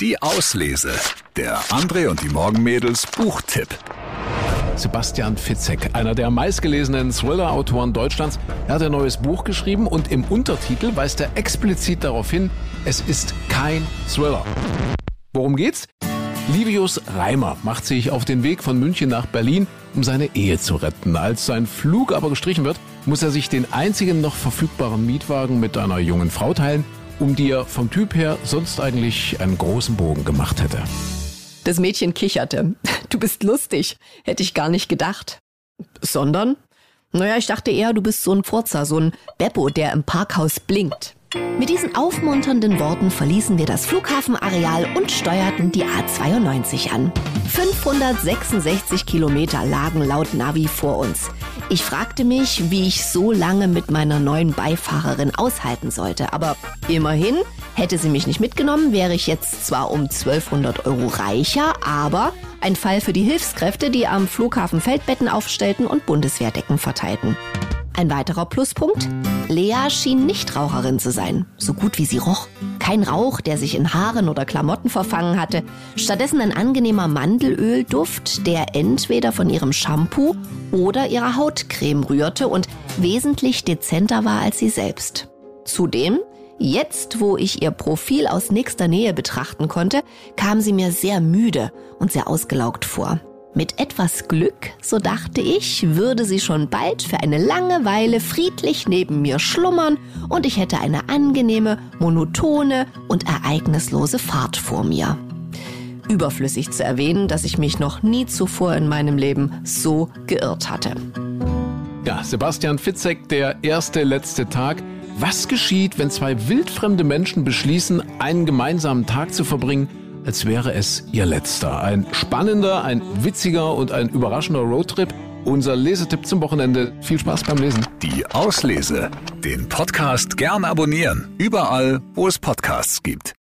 Die Auslese. Der André und die Morgenmädels Buchtipp. Sebastian Fitzek, einer der meistgelesenen Thriller-Autoren Deutschlands. Hat ein neues Buch geschrieben und im Untertitel weist er explizit darauf hin, es ist kein Thriller. Worum geht's? Livius Reimer macht sich auf den Weg von München nach Berlin, um seine Ehe zu retten. Als sein Flug aber gestrichen wird, muss er sich den einzigen noch verfügbaren Mietwagen mit einer jungen Frau teilen, um die er vom Typ her sonst eigentlich einen großen Bogen gemacht hätte. Das Mädchen kicherte. Du bist lustig, hätte ich gar nicht gedacht. Sondern? Naja, ich dachte eher, du bist so ein Furzer, so ein Beppo, der im Parkhaus blinkt. Mit diesen aufmunternden Worten verließen wir das Flughafenareal und steuerten die A92 an. 566 Kilometer lagen laut Navi vor uns. Ich fragte mich, wie ich so lange mit meiner neuen Beifahrerin aushalten sollte. Aber immerhin, hätte sie mich nicht mitgenommen, wäre ich jetzt zwar um 1200 Euro reicher, aber ein Fall für die Hilfskräfte, die am Flughafen Feldbetten aufstellten und Bundeswehrdecken verteilten. Ein weiterer Pluspunkt? Lea schien nicht Raucherin zu sein, so gut wie sie roch. Kein Rauch, der sich in Haaren oder Klamotten verfangen hatte, stattdessen ein angenehmer Mandelölduft, der entweder von ihrem Shampoo oder ihrer Hautcreme rührte und wesentlich dezenter war als sie selbst. Zudem, jetzt wo ich ihr Profil aus nächster Nähe betrachten konnte, kam sie mir sehr müde und sehr ausgelaugt vor. Mit etwas Glück, so dachte ich, würde sie schon bald für eine lange Weile friedlich neben mir schlummern und ich hätte eine angenehme, monotone und ereignislose Fahrt vor mir. Überflüssig zu erwähnen, dass ich mich noch nie zuvor in meinem Leben so geirrt hatte. Ja, Sebastian Fitzek, der erste letzte Tag. Was geschieht, wenn zwei wildfremde Menschen beschließen, einen gemeinsamen Tag zu verbringen, als wäre es ihr letzter. Ein spannender, ein witziger und ein überraschender Roadtrip. Unser Lesetipp zum Wochenende. Viel Spaß beim Lesen. Die Auslese. Den Podcast gern abonnieren. Überall, wo es Podcasts gibt.